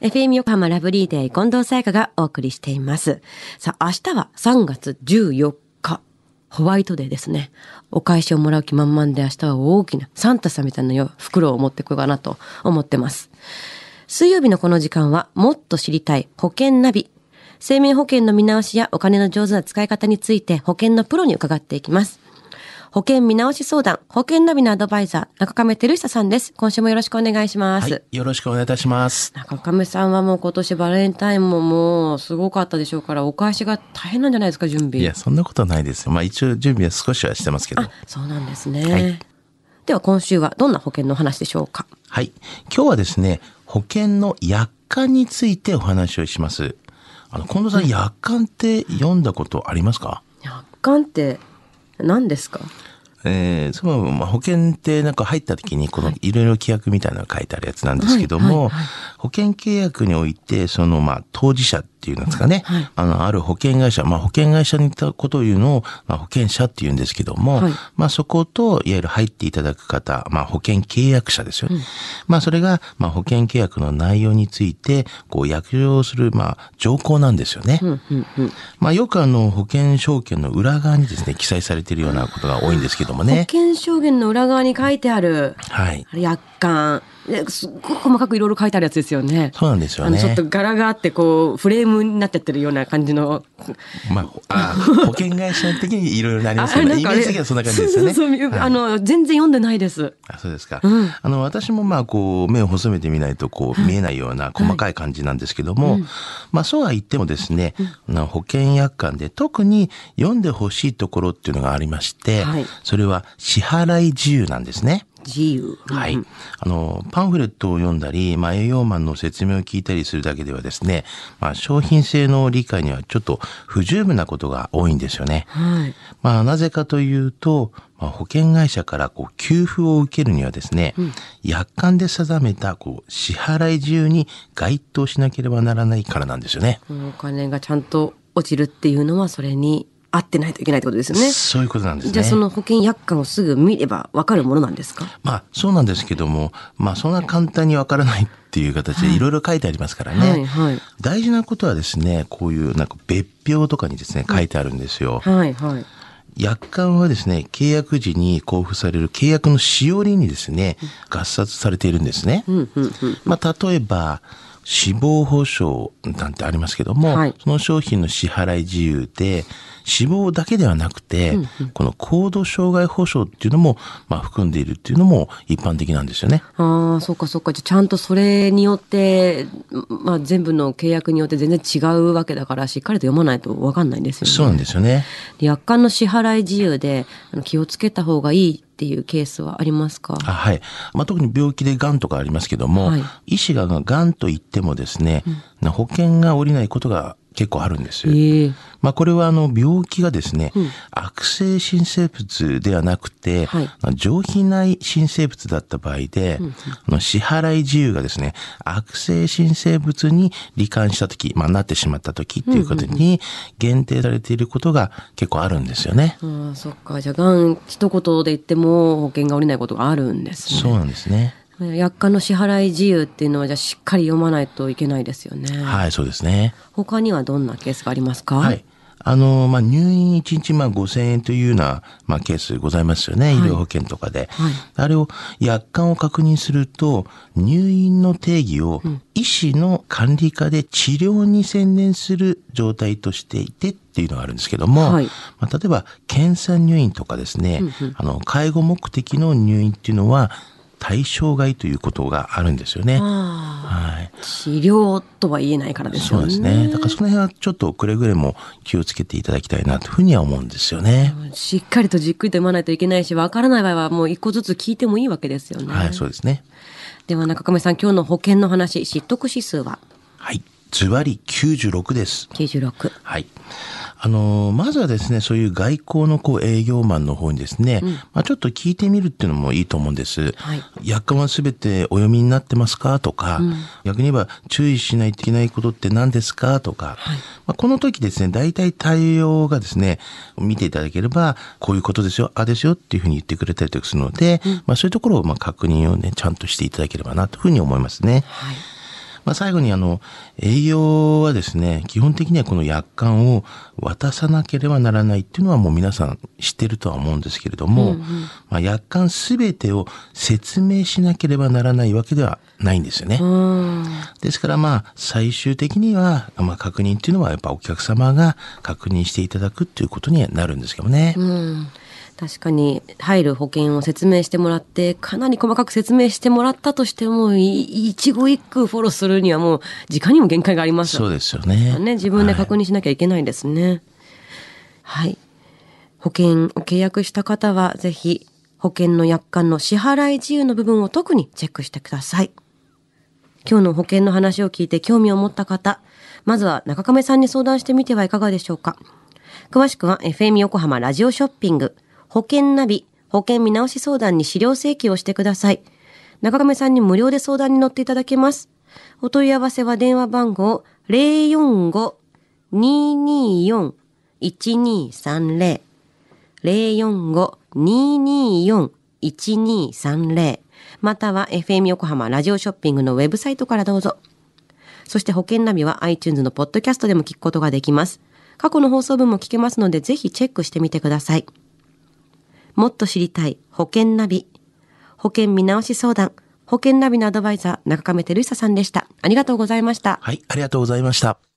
FM 横浜ラブリーデー近藤沙耶香がお送りしています。さあ、明日は3月14日、ホワイトデーですね。お返しをもらう気満々で明日は大きなサンタさんみたいな袋を持ってこようかなと思ってます。水曜日のこの時間はもっと知りたい保険ナビ。生命保険の見直しやお金の上手な使い方について保険のプロに伺っていきます。保険見直し相談、保険ナビのアドバイザー、中亀照久さんです。今週もよろしくお願いします。はい、よろしくお願いいたします。中亀さんはもう今年バレンタインももうすごかったでしょうから、お返しが大変なんじゃないですか、準備。いや、そんなことないですよ。まあ一応準備は少しはしてますけど。あ、そうなんですね。はいでは今週はどんな保険の話でしょうか。はい。今日はですね、保険の約款についてお話をします。あの、近藤さん、約款って読んだことありますか？約款って何ですか？えー、その、まあ、保険ってなんか入った時に、このい。ろいろ規約みたいなのが書いてあるやつなんですけども、はいはいはい。保険契約において、その、まあ、当事者っていうんですかね、あの、ある保険会社、まあ、保険会社にいたことを言うのを、まあ、保険者って言うんですけども、はい。まあ、そこと、いわゆる入っていただく方、まあ、保険契約者ですよね。まあ、それが、まあ、保険契約の内容について、こう、約定する、まあ、条項なんですよね。うんうんうん。まあ、よくあの、保険証券の裏側にですね、記載されているようなことが多いんですけどもね。保険証言の裏側に書いてあるはい。約款。ですっごく細かくいろいろ書いてあるやつですよね。そうなんですよあのちょっね。と柄があってこうフレームになっちゃってるような感じのまあ、ほあ保険会社的にいろいろなりますけど、イメージ的にはそんな感じですよね。そうそうそうはいあの全然読んでないです。あそうですか。うんあの、私もまあ、こう、目を細めてみないと、こう、見えないような細かい感じなんですけども、まあ、そうは言ってもですね、あの保険約款で特に読んでほしいところっていうのがありまして、はいそれは支払い自由なんですね。自由。はい。あの、パンフレットを読んだり、まあ、営業マンの説明を聞いたりするだけではですね、まあ、商品性の理解にはちょっと不十分なことが多いんですよね。はい。まあ、なぜかというと、まあ、保険会社からこう給付を受けるにはですね、約款で定めたこう支払い自由に該当しなければならないからなんですよね。お金がちゃんと落ちるっていうのはそれに合ってないといけないってことですよね。そういうことなんですね。じゃあその保険約款をすぐ見ればわかるものなんですか？まあ、そうなんですけども、まあ、そんな簡単にわからないっていう形でいろいろ書いてありますからね。はいはい。大事なことはですね、こういうなんか別表とかにですね、書いてあるんですよ。はいはい。約款はですね、契約時に交付される契約のしおりにですね、合冊されているんですね。うんうんうん。まあ、例えば、死亡保障なんてありますけども、はいその商品の支払い自由で、死亡だけではなくて、この高度障害保障っていうのも、まあ、含んでいるっていうのも一般的なんですよね。ああ、そっかそっか。じゃあちゃんとそれによって、まあ全部の契約によって全然違うわけだから、しっかりと読まないとわかんないんですよね。そうなんですよね。で約款の支払い自由であの気をつけた方がいいっていうケースはありますか？あはい。まあ、特に病気で癌とかありますけども、はい。医師が癌と言ってもですね、保険が下りないことが結構あるんですよ。ええまあ、これはあの病気がですね、悪性新生物ではなくて、はい上皮内新生物だった場合で、あの支払い自由がですね、悪性新生物に罹患した時、まあ、なってしまった時っていうことに限定されていることが結構あるんですよね。ああ、そっか。じゃあ、がん一言で言っても保険が下りないことがあるんですね。そうなんですね。約款の支払い自由っていうのは、じゃあしっかり読まないといけないですよね。はい、そうですね。他にはどんなケースがありますか？はい。あの、まあ、入院1日まあ5000円というような、まあ、ケースございますよね。医療保険とかで。はいあれを、約款を確認すると、入院の定義を医師の管理下で治療に専念する状態としていてっていうのがあるんですけども、はいまあ、例えば、検査入院とかですね、あの、介護目的の入院っていうのは、対象外ということがあるんですよね。あはい。あ、治療とは言えないからですそう。ですね。だからその辺はちょっとくれぐれも気をつけていただきたいなというふうには思うんですよね。しっかりとじっくりと読まないといけないし、わからない場合はもう一個ずつ聞いてもいいわけですよね。はい、そうですね。では中亀さん、今日の保険の話、知得指数は？はい。ズバリ96です。96。はい。あの、まずはですね、そういう外交のこう営業マンの方にですね、まあちょっと聞いてみるっていうのもいいと思うんです。はい約款はすべてお読みになってますか？とか、逆に言えば注意しないといけないことって何ですか？とか、まあ、この時ですね、大体対応がですね、見ていただければ、こういうことですよ、あですよっていうふうに言ってくれたりとかするので、まあそういうところをまあ確認をね、ちゃんとしていただければなというふうに思いますね。はい。まあ、最後にあの、営業はですね、基本的にはこの約款を渡さなければならないっていうのはもう皆さん知ってるとは思うんですけれども、うんうん、まあ、約款すべてを説明しなければならないわけではないんですよね。ですからまあ、最終的には、まあ、確認っていうのはやっぱお客様が確認していただくっていうことにはなるんですけどね。うん確かに入る保険を説明してもらってかなり細かく説明してもらったとしても一語一句フォローするにはもう時間にも限界があります。そうですよね。ね自分で確認しなきゃいけないですね、はい、はい、保険を契約した方はぜひ保険の約款の支払い自由の部分を特にチェックしてください。今日の保険の話を聞いて興味を持った方まずは中亀さんに相談してみてはいかがでしょうか。詳しくは FM 横浜ラジオショッピング。保険ナビ、保険見直し相談に資料請求をしてください。中亀さんに無料で相談に乗っていただけます。お問い合わせは電話番号045-224-1230 045-224-1230または FM 横浜ラジオショッピングのウェブサイトからどうぞ。そして保険ナビは iTunes のポッドキャストでも聞くことができます。過去の放送分も聞けますのでぜひチェックしてみてください。もっと知りたい保険ナビ。保険見直し相談。保険ナビのアドバイザー、中亀照久さんでした。ありがとうございました。はい、ありがとうございました。